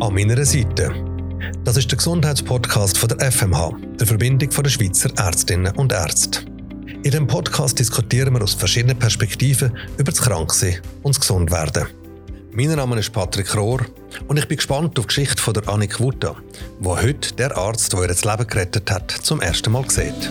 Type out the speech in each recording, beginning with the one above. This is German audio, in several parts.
An meiner Seite. Das ist der Gesundheitspodcast von der FMH, der Verbindung der Schweizer Ärztinnen und Ärzte. In dem Podcast diskutieren wir aus verschiedenen Perspektiven über das Kranksein und das Gesundwerden. Mein Name ist Patrick Rohr und ich bin gespannt auf die Geschichte von der Annik Wutta, wo heute der Arzt, der ihr das Leben gerettet hat, zum ersten Mal sieht.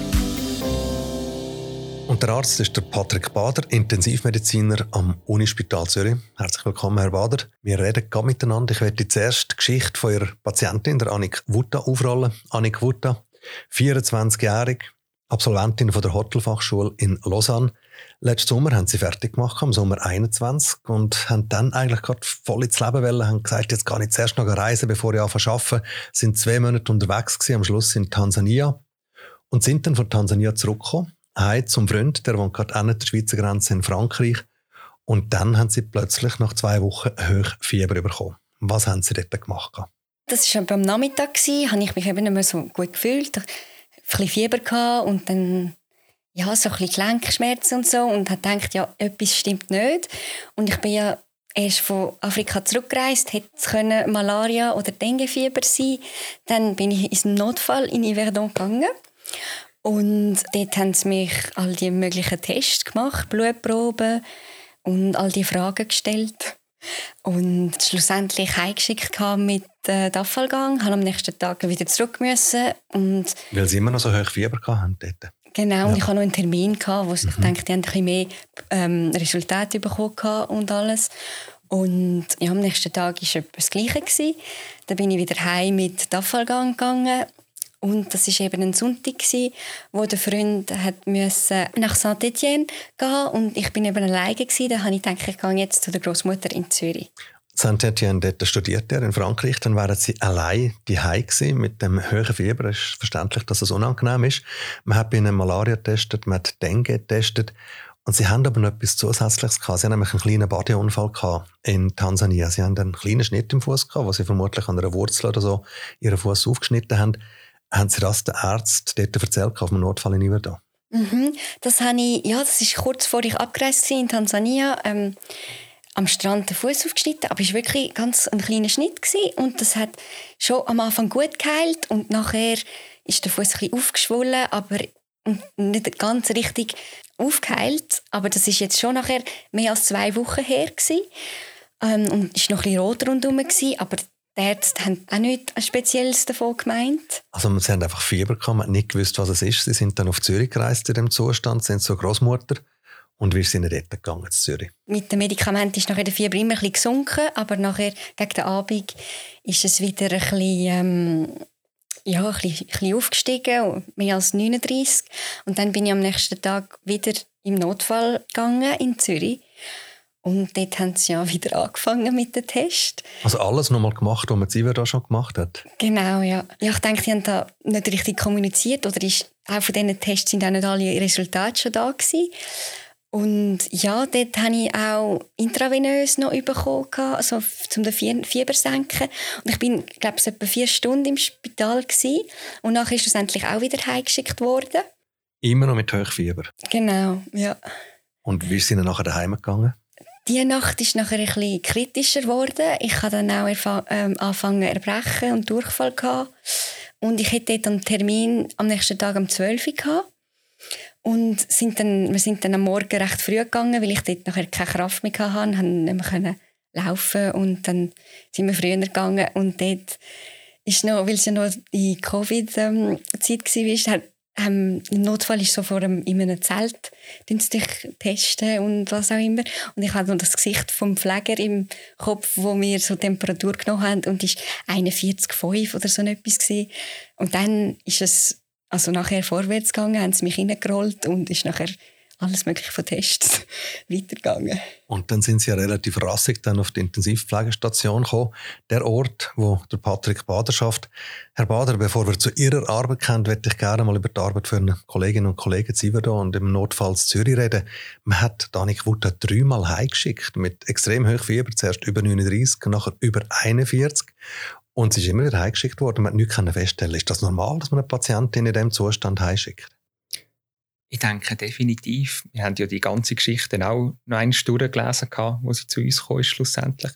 Der Arzt ist der Patrick Bader, Intensivmediziner am Unispital Zürich. Herzlich willkommen, Herr Bader. Wir reden gerade miteinander. Ich werde zuerst die Geschichte von Ihrer Patientin, der Annik Wutta, aufrollen. Annik Wutta, 24-jährig, Absolventin von der Hotelfachschule in Lausanne. Letzten Sommer haben sie fertig gemacht, im Sommer 21, und haben dann eigentlich gerade voll ins Leben wollen, haben gesagt, jetzt gar nicht zuerst noch reisen, bevor ich anfange zu arbeiten. Sind zwei Monate unterwegs gewesen, am Schluss in Tansania. Und sind dann von Tansania zurückgekommen heim zum Freund, der wohnt gerade an der Schweizer Grenze in Frankreich. Und dann haben sie plötzlich nach zwei Wochen hoch Fieber bekommen. Was haben sie dort gemacht? Das war am Nachmittag, da habe ich mich eben nicht mehr so gut gefühlt. Ein bisschen Fieber und dann ja, so ein bisschen Gelenkschmerzen und so und habe gedacht, ja, etwas stimmt nicht. Und ich bin ja erst von Afrika zurückgereist, hätte es können Malaria oder Denguefieber sein. Dann bin ich ins Notfall in Yverdon gegangen und dort haben sie mich all die möglichen Tests gemacht, Blutproben und all die Fragen gestellt. Und schlussendlich heimgeschickt mit äh, dem Abfallgang, habe am nächsten Tag wieder zurück müssen. Und Weil sie immer noch so hoch Fieber hatten dort? Genau, ja. und ich hatte noch einen Termin, wo mhm. ich denke, die haben ein bisschen mehr ähm, Resultate bekommen und alles. Und ja, am nächsten Tag war es das Gleiche. Dann bin ich wieder heim mit dem Abfallgang gegangen und das war eben ein Sonntag, wo der Freund hat nach Saint-Étienne gehen und ich bin eben alleine. Gewesen. Da habe ich gedacht, ich gehe jetzt zu der Großmutter in Zürich. Saint-Étienne, dort studiert er in Frankreich. Dann waren sie allein daheim mit dem hohen Fieber. Es ist verständlich, dass es unangenehm ist. Man hat bei ihnen Malaria getestet, man hat Dengue getestet. Und sie haben aber noch etwas Zusätzliches gehabt. Sie haben nämlich einen kleinen Bodyunfall gehabt in Tansania. Sie haben einen kleinen Schnitt im Fuß gehabt, wo sie vermutlich an einer Wurzel oder so ihren Fuß aufgeschnitten haben. Haben Sie das den Ärzten dort erzählt, auf dem Notfall in Iverdo? Mhm, das habe ich, ja, das ist kurz vor ich abgereist war in Tansania, ähm, am Strand den Fuß aufgeschnitten, aber es war wirklich ganz ein kleiner Schnitt gewesen. und das hat schon am Anfang gut geheilt und nachher ist der Fuß ein aufgeschwollen, aber nicht ganz richtig aufgeheilt, aber das ist jetzt schon nachher mehr als zwei Wochen her gewesen. Ähm, und ist noch ein bisschen rot rundherum gewesen, aber die Ärzte haben auch nichts Spezielles davon gemeint. Also sie haben einfach Fieber gehabt, man hat nicht gewusst, was es ist. Sie sind dann auf Zürich gereist in dem Zustand, sind zur Großmutter und wir sind dort gegangen zu Zürich. Mit dem Medikament ist nachher der Fieber immer ein bisschen gesunken, aber nachher gegen den Abend ist es wieder ein bisschen, ähm, ja, ein bisschen, ein bisschen aufgestiegen, mehr als 39. Und dann bin ich am nächsten Tag wieder im Notfall gegangen in Zürich und dort haben sie ja wieder angefangen mit dem Test. Also alles nochmal gemacht, was man Ziver da schon gemacht hat? Genau, ja. ja. Ich denke, die haben da nicht richtig kommuniziert oder ist, auch von diesen Tests sind auch nicht alle Resultate schon da gewesen. Und ja, dort habe ich auch intravenös noch bekommen, also um den Fieber zu senken. Und ich bin, glaube ich, etwa vier Stunden im Spital gewesen. Und nachher ist schlussendlich auch wieder heimgeschickt worden. Immer noch mit Hochfieber? Genau, ja. Und wie sind Sie nachher daheim gegangen? Die Nacht ist nachher ein bisschen kritischer geworden. Ich hatte dann auch ähm, angefangen erbrechen und Durchfall gehabt. Und ich hatte dort einen Termin am nächsten Tag um 12 Uhr gehabt. Und sind dann, wir sind dann am Morgen recht früh gegangen, weil ich dort nachher keine Kraft mehr hatte, haben nicht mehr laufen und dann sind wir früher gegangen und dort ist noch, weil es ja noch die Covid-Zeit ähm, war, ähm, Im Notfall ist so vor einem, in einem Zelt dich testen und was auch immer. Und ich hatte noch das Gesicht vom Pfleger im Kopf, wo wir so Temperatur genommen haben und ist 41,5 oder so etwas gewesen. Und dann ist es also nachher vorwärts gegangen, haben sie mich reingerollt und ist nachher alles mögliche von Tests weitergegangen. Und dann sind Sie ja relativ rassig dann auf die Intensivpflegestation gekommen, der Ort, wo der Patrick Bader schafft. Herr Bader, bevor wir zu Ihrer Arbeit kommen, würde ich gerne mal über die Arbeit für Kolleginnen und Kollegen zu und im Notfall Zürich reden. Man hat Danik Wutter dreimal heimgeschickt mit extrem hohem Fieber, zuerst über 39, nachher über 41. Und sie ist immer wieder heimgeschickt worden. Man hat nichts feststellen Ist das normal, dass man eine Patientin in diesem Zustand heimschickt? Ich denke definitiv. Wir haben ja die ganze Geschichte auch noch einmal durchgelesen, wo sie zu uns kam, schlussendlich.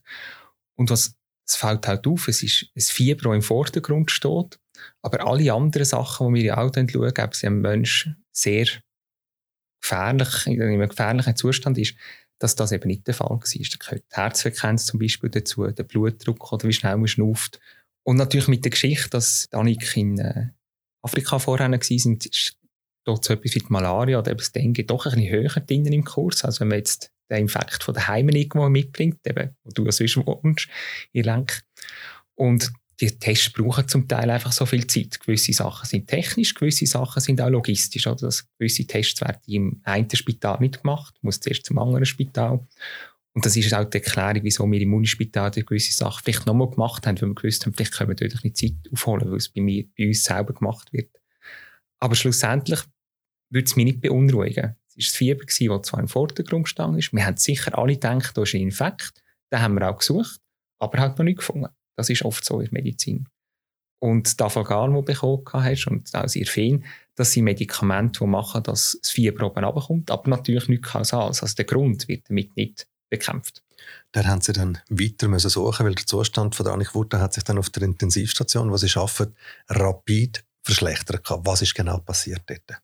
Und was es fällt halt auf, es ist ein Fieber, das im Vordergrund steht, aber alle anderen Sachen, die wir ja auch schauen, ob sie einem Menschen sehr gefährlich, in einem gefährlichen Zustand ist, dass das eben nicht der Fall war. Da gehört die Herzfrequenz zum Beispiel dazu, der Blutdruck oder wie schnell man schnauft. Und natürlich mit der Geschichte, dass Danik in äh, Afrika vorher war, ist dort so etwas wie die Malaria oder das Dengue doch ein bisschen höher drin im Kurs. Also wenn man jetzt den Infekt von daheim irgendwo mitbringt, eben, wo du sonst wohnst, in Lenk. Und die Tests brauchen zum Teil einfach so viel Zeit. Gewisse Sachen sind technisch, gewisse Sachen sind auch logistisch. Oder? Dass gewisse Tests werden im einen Spital nicht gemacht, muss zuerst zum anderen Spital. Und das ist auch die Erklärung, wieso wir im Unispital gewisse Sachen vielleicht nochmal gemacht haben, weil wir gewusst haben, vielleicht können wir dort eine Zeit aufholen, weil es bei, mir, bei uns selber gemacht wird. Aber schlussendlich würde es mich nicht beunruhigen. Es war das Fieber, das zwar im Vordergrund stand. Wir haben sicher alle gedacht, da ist ein Infekt. Den haben wir auch gesucht, aber halt noch nicht gefunden. Das ist oft so in der Medizin. Und die Afalgan, die du bekommen hast, und auch sehr fein, das sind Medikamente, die machen, dass das Fieber oben runterkommt, aber natürlich nicht kausal. Also der Grund wird damit nicht bekämpft. Da haben sie dann weiter suchen, weil der Zustand von der Wutter hat sich dann auf der Intensivstation, wo sie arbeiten, rapid verschlechtert. Was ist genau passiert dort?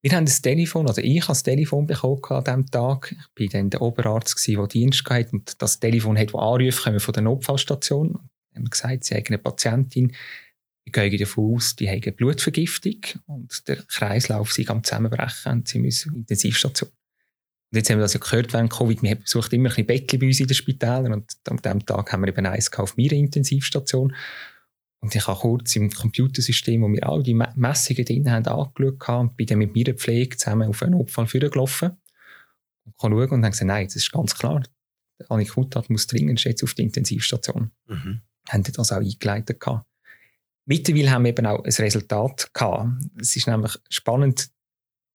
Wir haben das Telefon, also ich habe das Telefon bekommen an diesem Tag. Ich war dann der Oberarzt, der Dienst hatte und das Telefon hat, das anrufen von der Notfallstation. Wir haben gesagt, sie haben eine Patientin, wir gehen davon aus, die haben eine Blutvergiftung und der Kreislauf sich am Zusammenbrechen und sie müssen in die Intensivstation. Und jetzt haben wir das ja gehört während Covid, wir besuchen immer ein bisschen Bettchen bei uns in den Spitälern und an diesem Tag haben wir eben eins auf meiner Intensivstation. Und ich habe kurz im Computersystem, wo wir all die Messungen drin haben, angeschaut und bin dann mit meiner Pflege zusammen auf einen Notfall gelaufen und kann schauen und habe gesagt, nein, das ist ganz klar. Annik Hutat muss dringend jetzt auf die Intensivstation. Mhm. Haben das auch eingeleitet. Gehabt. Mittlerweile haben wir eben auch ein Resultat gehabt. Es ist nämlich spannend,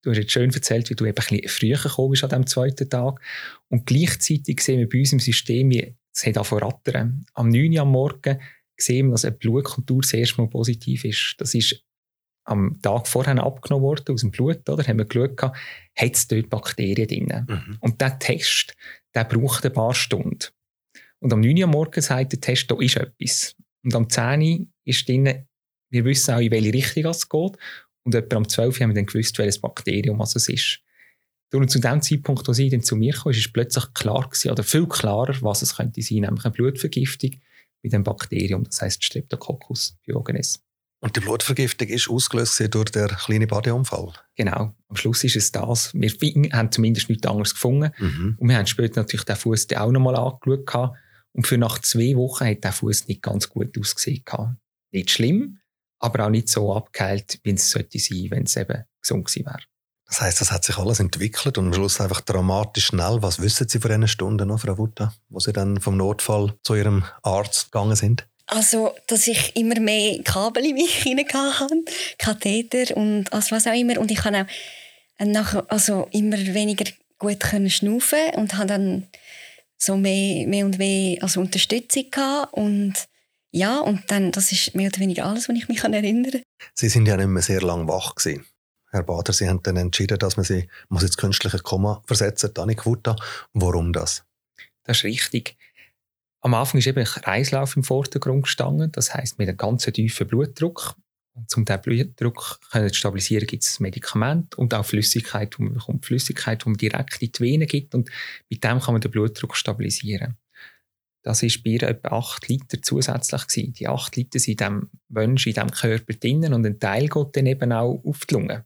du hast jetzt schön erzählt, wie du eben ein bisschen früher gekommen bist an diesem zweiten Tag. Und gleichzeitig sehen wir bei uns im System, wie es hat rattern. Am 9 Uhr am Morgen gesehen, dass eine Blutkultur das erste Mal positiv ist. Das ist am Tag vorher abgenommen worden aus dem Blut, oder? Haben wir geschaut, hat es dort Bakterien drin? Mhm. Und der Test, der braucht ein paar Stunden. Und am 9 Uhr morgen sagt der Test, da ist etwas. Und am 10 Uhr ist drin, wir wissen auch, in welche Richtung es geht. Und etwa am 12 Uhr haben wir dann gewusst, welches Bakterium es ist. Und zu dem Zeitpunkt, als sie dann zu mir kam, ist es plötzlich klar gewesen, oder viel klarer, was es könnte sein, nämlich eine Blutvergiftung mit dem Bakterium, das heißt Streptococcus pyogenes. Und die Blutvergiftung ist ausgelöst durch den kleinen Badeunfall? Genau. Am Schluss ist es das. Wir haben zumindest nichts anderes gefunden. Mhm. Und wir haben später natürlich den Fuß auch nochmal angeschaut. Und für nach zwei Wochen hat der Fuß nicht ganz gut ausgesehen. Nicht schlimm, aber auch nicht so abgeheilt, wie es sollte sein, wenn es eben gesund gewesen wäre. Das heißt, das hat sich alles entwickelt und am Schluss einfach dramatisch schnell. Was wissen Sie von diesen Stunden noch, Frau Wutta, wo Sie dann vom Notfall zu Ihrem Arzt gegangen sind? Also, dass ich immer mehr Kabel in mich hinein hatte, Katheter und also was auch immer. Und ich kann auch nachher, also immer weniger gut können schnaufen und habe dann so mehr, mehr und mehr also Unterstützung gehabt. Und ja, und dann, das ist mehr oder weniger alles, was ich mich erinnern kann. Sie sind ja nicht mehr sehr lange wach gewesen. Herr Bader, Sie haben dann entschieden, dass man sie muss ins künstliche Koma versetzen, Danik Wutta. Warum das? Das ist richtig. Am Anfang ist eben Kreislauf im Vordergrund gestanden, das heißt mit einem ganz tiefen Blutdruck. Und um diesen Blutdruck zu stabilisieren, gibt es ein Medikament und auch Flüssigkeit, die. Flüssigkeit, die man direkt in die Venen gibt und mit dem kann man den Blutdruck stabilisieren. Das war bei ihr etwa 8 Liter zusätzlich. Gewesen. Die 8 Liter sind in diesem Mensch, in diesem Körper drinnen und ein Teil geht dann eben auch auf die Lunge.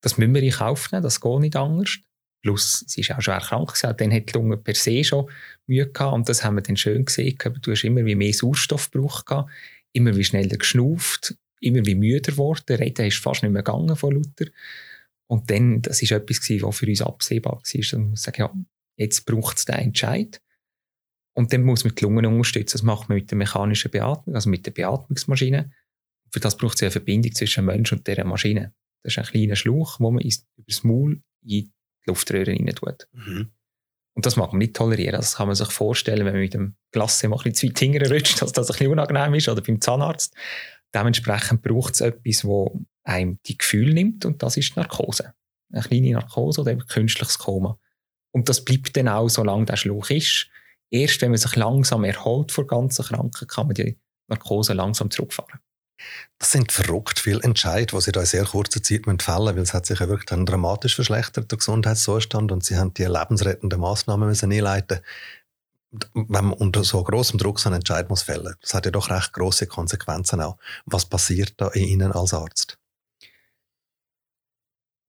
Das müssen wir in Kauf nehmen, das geht nicht anders. Plus, sie ist auch schwer krank gewesen, dann hat die Lunge per se schon Mühe gehabt und das haben wir dann schön gesehen. Du hast immer wie mehr Sauerstoff gebraucht, immer wie schneller geschnauft, immer wie müder geworden. Reden ist fast nicht mehr gegangen von Luther. Und dann, das ist etwas was für uns absehbar war. Dann muss ich sagen, ja, jetzt braucht es den Entscheid. Und dann muss man die Lungen unterstützen. Das macht man mit der mechanischen Beatmung, also mit der Beatmungsmaschine. Für das braucht es eine Verbindung zwischen Mensch und dieser Maschine. Das ist ein kleiner Schlauch, den man über das Maul in die Luftröhre rein tut. Mhm. Und das mag man nicht tolerieren. Das kann man sich vorstellen, wenn man mit dem Glasse mal ein bisschen zu weit rutscht, dass das ein bisschen unangenehm ist, oder beim Zahnarzt. Dementsprechend braucht es etwas, das einem die Gefühle nimmt, und das ist Narkose. Eine kleine Narkose oder eben künstliches Koma. Und das bleibt dann auch, solange der Schlauch ist. erst wenn man sich langsam erholt vor ganzen Kranken, kann man die Narkose langsam zurückfahren. Das sind verrückt viele Entscheidungen, die Sie da in sehr kurzer Zeit fällen müssen, weil es hat sich ja wirklich dann dramatisch verschlechtert, der Gesundheitszustand, und Sie haben die lebensrettenden Massnahmen müssen einleiten wenn man unter so großem Druck so einen Entscheid muss fällen, das hat ja doch recht große Konsequenzen auch. Was passiert da in Ihnen als Arzt?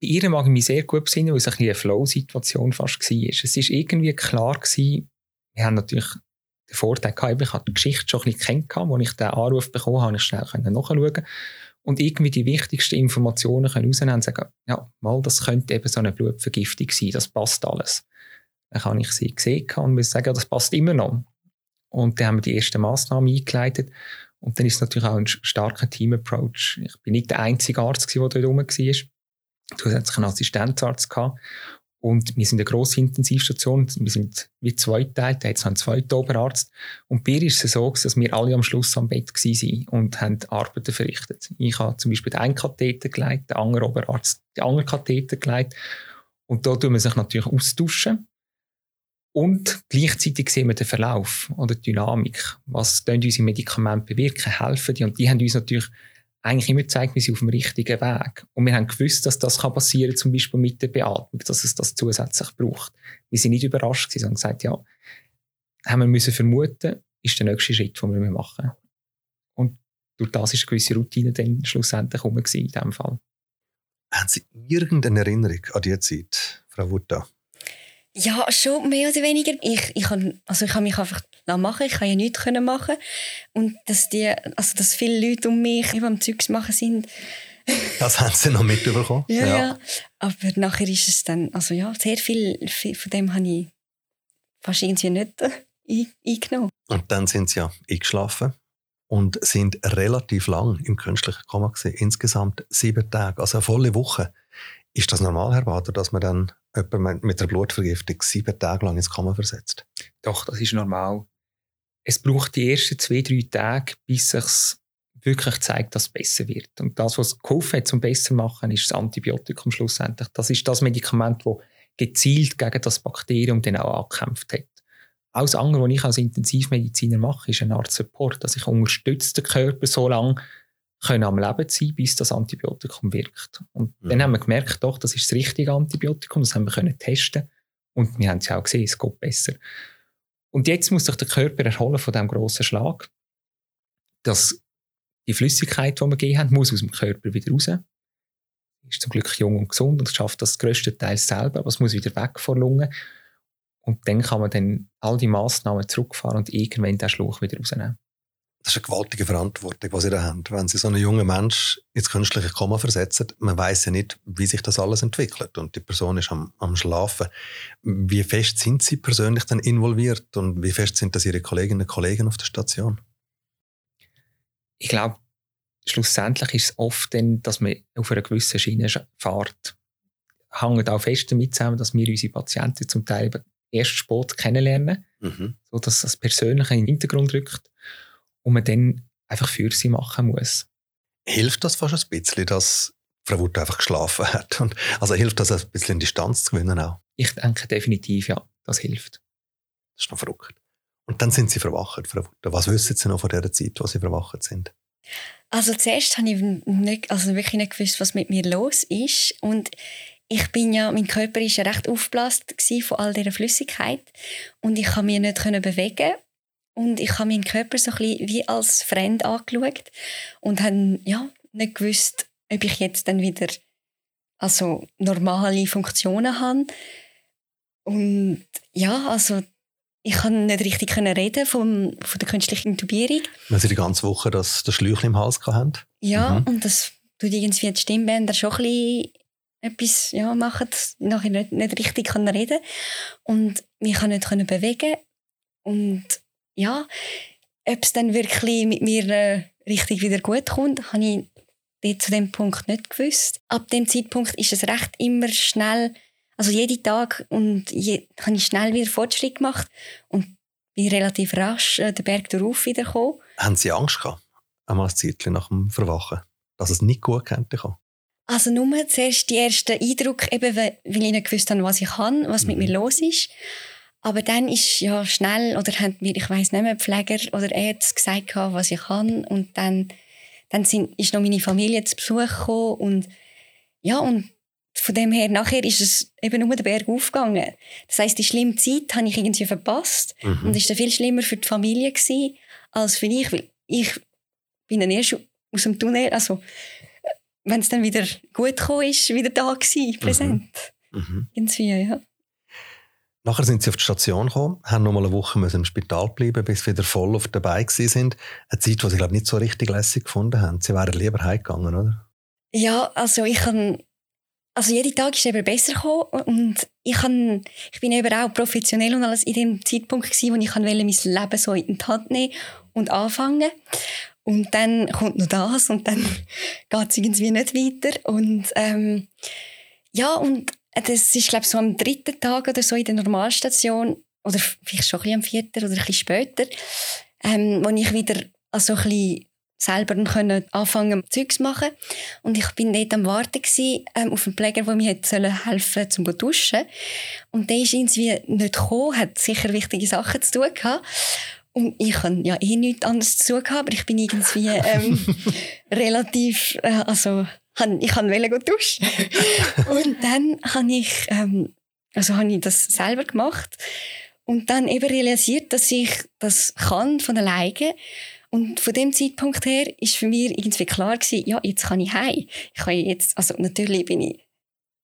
Bei ihr mag ich mich sehr gut besinnen, weil es ein eine Flow-Situation fast war. Es war irgendwie klar, gewesen, wir haben natürlich Vorteil gehabt, ich habe die Geschichte schon ein bisschen kennengelernt, als ich den Anruf bekommen habe, ich schnell nachschauen und irgendwie die wichtigsten Informationen rausnehmen und sagen, ja, mal, das könnte eben so eine Blutvergiftung sein, das passt alles. Dann habe ich sie gesehen und muss sagen, ja, das passt immer noch. Und dann haben wir die ersten Massnahmen eingeleitet und dann ist es natürlich auch ein starker Team-Approach. Ich bin nicht der einzige Arzt, der dort rum war zusätzlich einen Assistenzarzt gehabt. Und wir sind eine grosse Intensivstation. Wir sind wie zwei Teile. Da hat einen zweiten Oberarzt. Und bei ihr ist es so, dass wir alle am Schluss am Bett waren und haben Arbeiten verrichtet. Ich habe zum Beispiel den einen Katheter geleitet, der andere Oberarzt den anderen Katheter geleitet. Und da tun wir sich natürlich austauschen. Und gleichzeitig sehen wir den Verlauf oder die Dynamik. Was unsere Medikamente bewirken, helfen die. Und die haben uns natürlich eigentlich immer gezeigt, wir sind auf dem richtigen Weg. Und wir haben gewusst, dass das kann passieren zum Beispiel mit der Beatmung, dass es das zusätzlich braucht. Wir sind nicht überrascht, sie haben gesagt, ja, haben wir müssen vermuten, ist der nächste Schritt, den wir machen. Und durch das ist eine gewisse Routine dann schlussendlich herum in diesem Fall. Haben Sie irgendeine Erinnerung an diese Zeit, Frau Wutta? Ja, schon mehr oder weniger. Ich, ich, kann, also ich kann mich einfach machen, ich kann ja nichts machen. Und dass, die, also dass viele Leute um mich eben am Zeugs machen sind. Das haben sie noch mitbekommen. ja, ja, ja. Aber nachher ist es dann, also ja, sehr viel, viel von dem habe ich fast irgendwie nicht eingenommen. Und dann sind sie ja eingeschlafen und sind relativ lang im künstlichen Koma gewesen. Insgesamt sieben Tage, also eine volle Woche. Ist das normal, Herr Bader, dass man dann jemanden mit einer Blutvergiftung sieben Tage lang ins Koma versetzt? Doch, das ist normal. Es braucht die ersten zwei, drei Tage, bis sich wirklich zeigt, dass es besser wird. Und das, was geholfen hat, zum besser machen, ist das Antibiotikum schlussendlich. Das ist das Medikament, das gezielt gegen das Bakterium dann auch angekämpft hat. Alles andere, was ich als Intensivmediziner mache, ist eine Art Support, dass ich unterstütze den Körper so lange, können am Leben sein, bis das Antibiotikum wirkt. Und mhm. dann haben wir gemerkt, doch, das ist das richtige Antibiotikum, das haben wir können testen und wir haben es ja auch gesehen, es geht besser. Und jetzt muss sich der Körper erholen von diesem grossen Schlag. Dass die Flüssigkeit, die wir gegeben haben, muss aus dem Körper wieder raus. Ist zum Glück jung und gesund und schafft das grösste Teil selber, aber es muss wieder weg von der Lunge. Und dann kann man dann all die Massnahmen zurückfahren und irgendwann den Schluch wieder rausnehmen das ist eine gewaltige Verantwortung, die Sie da haben. Wenn Sie so einen jungen Mensch ins künstliche Koma versetzen, man weiß ja nicht, wie sich das alles entwickelt und die Person ist am, am Schlafen. Wie fest sind Sie persönlich dann involviert und wie fest sind das Ihre Kolleginnen und Kollegen auf der Station? Ich glaube, schlussendlich ist es oft dann, dass man auf einer gewissen Schiene fährt. Hängt auch fest damit zusammen, dass wir unsere Patienten zum Teil erst Sport kennenlernen, mhm. so dass das Persönliche in den Hintergrund rückt und man dann einfach für sie machen muss. Hilft das fast ein bisschen, dass Frau Wutt einfach geschlafen hat? Und also hilft das ein bisschen Distanz zu gewinnen auch? Ich denke definitiv, ja, das hilft. Das ist noch verrückt. Und dann sind Sie verwacht, Frau Wutt. Was wissen Sie noch von dieser Zeit, wo Sie verwacht sind? Also zuerst habe ich nicht, also wirklich nicht gewusst, was mit mir los ist. Und ich bin ja, mein Körper war ja recht aufgeblasen von all dieser Flüssigkeit. Und ich konnte mich nicht bewegen. Und ich habe meinen Körper so ein bisschen wie als Fremd angeschaut und habe ja, nicht gewusst, ob ich jetzt dann wieder also normale Funktionen habe. Und ja, also ich kann nicht richtig reden vom, von der künstlichen Intubierung. Weil Sie die ganze Woche das, das Schläuchchen im Hals hatten? Ja, mhm. und das tut irgendwie die Stimmbänder schon ein bisschen etwas ja, machen, nachher nicht, nicht richtig kann reden Und mich kann nicht bewegen. Und ja, ob es dann wirklich mit mir äh, richtig wieder gut kommt, habe ich zu dem Punkt nicht gewusst. Ab dem Zeitpunkt ist es recht immer schnell, also jeden Tag und je, habe ich schnell wieder Fortschritt gemacht und bin relativ rasch äh, den Berg darauf wieder gekommen. Haben Sie Angst gehabt, einmal ein Zeitchen nach dem Verwachen, dass es nicht gut könnte kommen? Also nur zuerst die ersten Eindruck, eben, weil ich nicht gewusst habe, was ich kann, was mhm. mit mir los ist. Aber dann ist ja schnell, oder haben mir, ich weiß nicht mehr, Pfleger oder Ärzte gesagt, was ich kann. Und dann, dann sind, ist noch meine Familie zu Besuch gekommen. Und ja, und von dem her, nachher ist es eben nur den Berg aufgegangen. Das heißt, die schlimme Zeit habe ich irgendwie verpasst. Mhm. Und es war viel schlimmer für die Familie gewesen, als für mich, weil ich bin dann erst aus dem Tunnel, also wenn es dann wieder gut gekommen ist, wieder da gewesen, präsent. Mhm. Mhm. Irgendwie, ja. Nachher sind sie auf die Station gekommen, haben noch mal eine Woche im Spital bleiben, bis sie wieder voll auf dabei sind. Eine Zeit, die sie glaube nicht so richtig lässig gefunden haben. Sie wären lieber heimgegangen, oder? Ja, also ich kann also jeden Tag ist eben besser gekommen und ich, kann, ich bin eben auch professionell und alles in dem Zeitpunkt gewesen, wo ich kann mein Leben so in die Hand nehmen und anfangen. Und dann kommt noch das und dann geht es irgendwie nicht weiter und ähm, ja und das ist glaube ich so am dritten Tag oder so in der Normalstation oder vielleicht schon ein bisschen am vierten oder ein bisschen später, ähm, wo ich wieder also ein bisschen selber können anfangen Zeugs machen. Und ich bin dort am Warten gewesen, ähm, auf einen Pfleger, der mir hätte helfen zum zu duschen. Und der ist irgendwie nicht gekommen, hat sicher wichtige Sachen zu tun gehabt. Und ich habe ja eh nichts anderes zu tun gehabt, aber ich bin irgendwie ähm, relativ, äh, also ich wollte duschen und dann habe ich, ähm, also habe ich das selber gemacht und dann eben realisiert, dass ich das kann von alleine und von dem Zeitpunkt her ist für mich irgendwie klar gewesen, ja, jetzt kann ich heim. Ich kann jetzt, also natürlich bin ich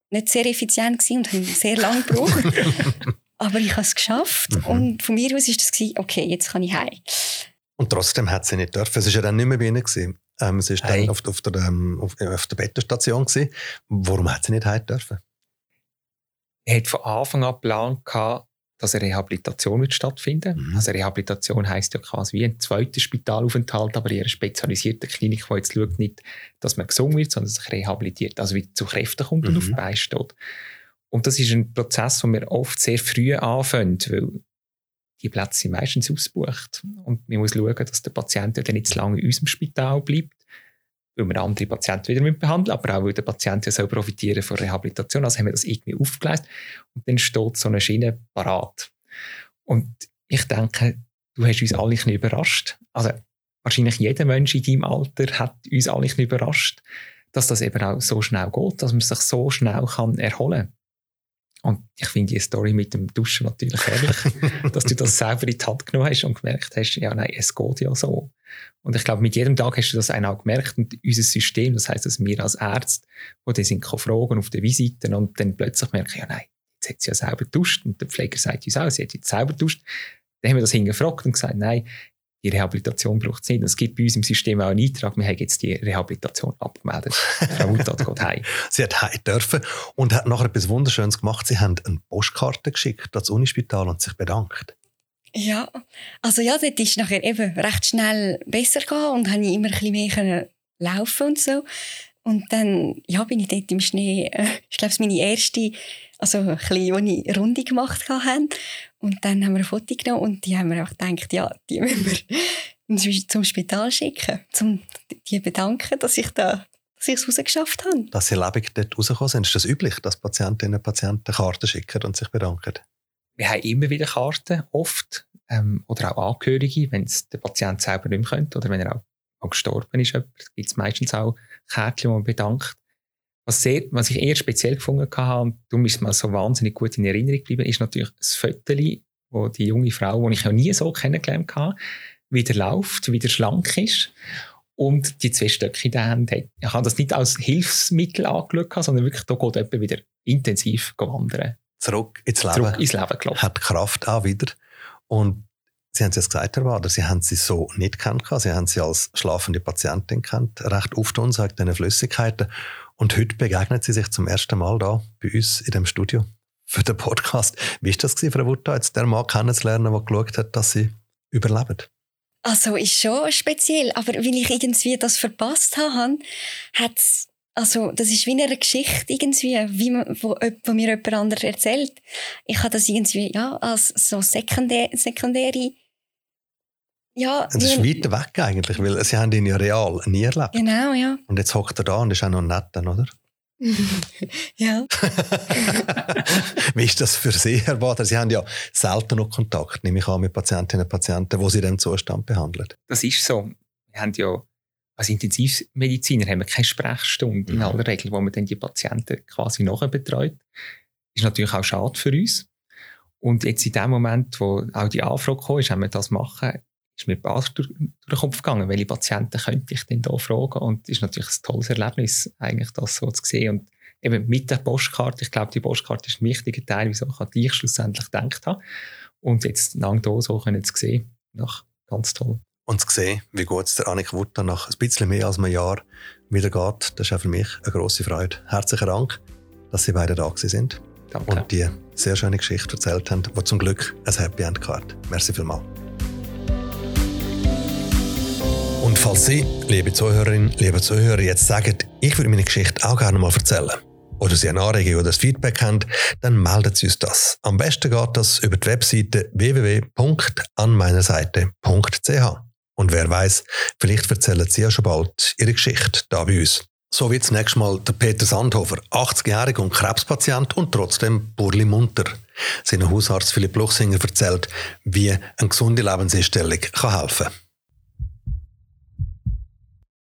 nicht sehr effizient gewesen und habe sehr lange gebraucht. aber ich habe es geschafft. Mhm. Und von mir aus war das gewesen, okay, jetzt kann ich heim. Und trotzdem hat sie nicht dürfen. Es war ja dann nicht mehr bei ihnen. Gewesen. Ähm, sie war dann auf, auf, der, ähm, auf, auf der Bettenstation. Gewesen. Warum hat sie nicht heim dürfen? Er hat von Anfang an geplant, dass eine Rehabilitation wird stattfinden. Mhm. Also Rehabilitation heißt ja quasi wie ein zweiter Spitalaufenthalt, aber in einer spezialisierten Klinik, die jetzt schaut nicht, dass man gesungen wird, sondern sich rehabilitiert, also wie zu Kräften kommt mhm. und auf die Beine steht. Und das ist ein Prozess, den wir oft sehr früh anfangen, weil die Plätze sind meistens ausgebucht. Und man muss schauen, dass der Patient dann nicht zu lange in unserem Spital bleibt, weil wir andere Patienten wieder behandeln, aber auch weil der Patient ja soll profitieren von Rehabilitation. Also haben wir das irgendwie aufgeleistet und dann steht so eine Schiene parat. Und ich denke, du hast uns alle ein überrascht. Also wahrscheinlich jeder Mensch in deinem Alter hat uns alle ein überrascht, dass das eben auch so schnell geht, dass man sich so schnell kann erholen kann. Und ich finde die Story mit dem Duschen natürlich herrlich, dass du das selber in die Hand genommen hast und gemerkt hast, ja, nein, es geht ja so. Und ich glaube, mit jedem Tag hast du das auch gemerkt und unser System, das heißt, dass wir als Ärzte, wo die sind fragen auf den Visiten und dann plötzlich merken, ja, nein, jetzt hat sie ja selber duscht und der Pfleger sagt uns auch, sie hat jetzt selber duscht. Dann haben wir das hingefragt und gesagt, nein, die Rehabilitation braucht es nicht. Es gibt bei uns im System auch einen Eintrag, wir haben jetzt die Rehabilitation abgemeldet. Frau Mutat geht heim. Sie hat heim dürfen und hat nachher etwas Wunderschönes gemacht. Sie haben eine Postkarte geschickt ans Unispital und sich bedankt. Ja, also ja, dort ist nachher eben recht schnell besser gegangen und habe ich immer ein bisschen mehr laufen und so. Und dann ja, bin ich dort im Schnee, äh, ich glaube, es meine erste, also ein bisschen, wo ich Runde gemacht habe. Und dann haben wir ein Foto genommen und die haben wir auch gedacht, ja, die müssen wir zum Spital schicken, um die bedanken, dass ich da dass ich es rausgeschafft habe. Dass Sie lebend dort rausgekommen sind, ist das üblich, dass Patientinnen und Patienten Karten schicken und sich bedanken? Wir haben immer wieder Karten, oft, ähm, oder auch Angehörige, wenn es der Patient selber nicht mehr könnte oder wenn er auch, auch gestorben ist, gibt es meistens auch Kärtchen, wo man bedankt. Was, sehr, was ich eher speziell gefunden habe, und darum ist es mir so wahnsinnig gut in Erinnerung geblieben, ist natürlich das Foto, wo die junge Frau, die ich ja nie so kennengelernt habe, wieder läuft, wieder schlank ist und die zwei Stöcke in der Hand hat. Ich habe das nicht als Hilfsmittel angeschaut, sondern wirklich, da geht jemand wieder intensiv wandern. Zurück ins Leben. Zurück ins Leben gelaufen. Hat Kraft auch wieder. Und Sie haben es jetzt gesagt, Herr Wader, Sie haben sie so nicht kennt. Sie haben sie als schlafende Patientin kennt, recht oft uns wegen diesen Flüssigkeiten. Und heute begegnet Sie sich zum ersten Mal da bei uns in dem Studio für den Podcast. Wie war das für Frau Wutta, jetzt der Mann kennenzulernen, der geschaut hat, dass Sie überleben? Also ist schon speziell, aber weil ich irgendwie das verpasst habe, hat also das ist wie eine Geschichte irgendwie, wie man, wo, wo mir jemand anderes erzählt. Ich habe das irgendwie ja als so sekundär, sekundäre ja, es ist weit weg eigentlich, weil sie haben ihn ja real nie erlebt. Genau, ja. Und jetzt hockt er da und ist auch noch nett, oder? ja. Wie ist das für Sie, Herr Bader? Sie haben ja selten noch Kontakt, nehme ich an, mit Patientinnen und Patienten, die Sie in diesem Zustand behandeln. Das ist so. Wir haben ja als Intensivmediziner haben wir keine Sprechstunde mhm. in aller Regel, wo man dann die Patienten quasi nachbetreut. Ist natürlich auch schade für uns. Und jetzt in dem Moment, wo auch die Anfrage kam, ist, haben wir das machen, ist mir Basis durch, durch, den Kopf gegangen, welche Patienten könnte ich denn da fragen? Und es ist natürlich ein tolles Erlebnis, eigentlich das so zu sehen. Und eben mit der Postkarte, ich glaube, die Postkarte ist ein wichtiger Teil, wieso ich an dich schlussendlich gedacht habe. Und jetzt lang da so können zu sehen, nach ganz toll. Und zu sehen, wie gut es der Annik Wutter nach ein bisschen mehr als einem Jahr wieder geht, das ist auch für mich eine grosse Freude. Herzlichen Dank, dass Sie beide da sind. Danke. Und die sehr schöne Geschichte erzählt haben, die zum Glück ein Happy End hat. Merci vielmals. Und falls Sie, liebe Zuhörerinnen, liebe Zuhörer, jetzt sagen, ich würde meine Geschichte auch gerne mal erzählen, oder Sie eine Anregung oder ein Feedback haben, dann melden Sie uns das. Am besten geht das über die Webseite www.anmeinerseite.ch. Und wer weiß, vielleicht erzählen Sie ja schon bald Ihre Geschichte da bei uns. So wie zunächst mal der Peter Sandhofer, 80-jährig und Krebspatient und trotzdem burli munter. Sein Hausarzt Philipp Luchsinger erzählt, wie eine gesunde Lebenseinstellung kann helfen kann.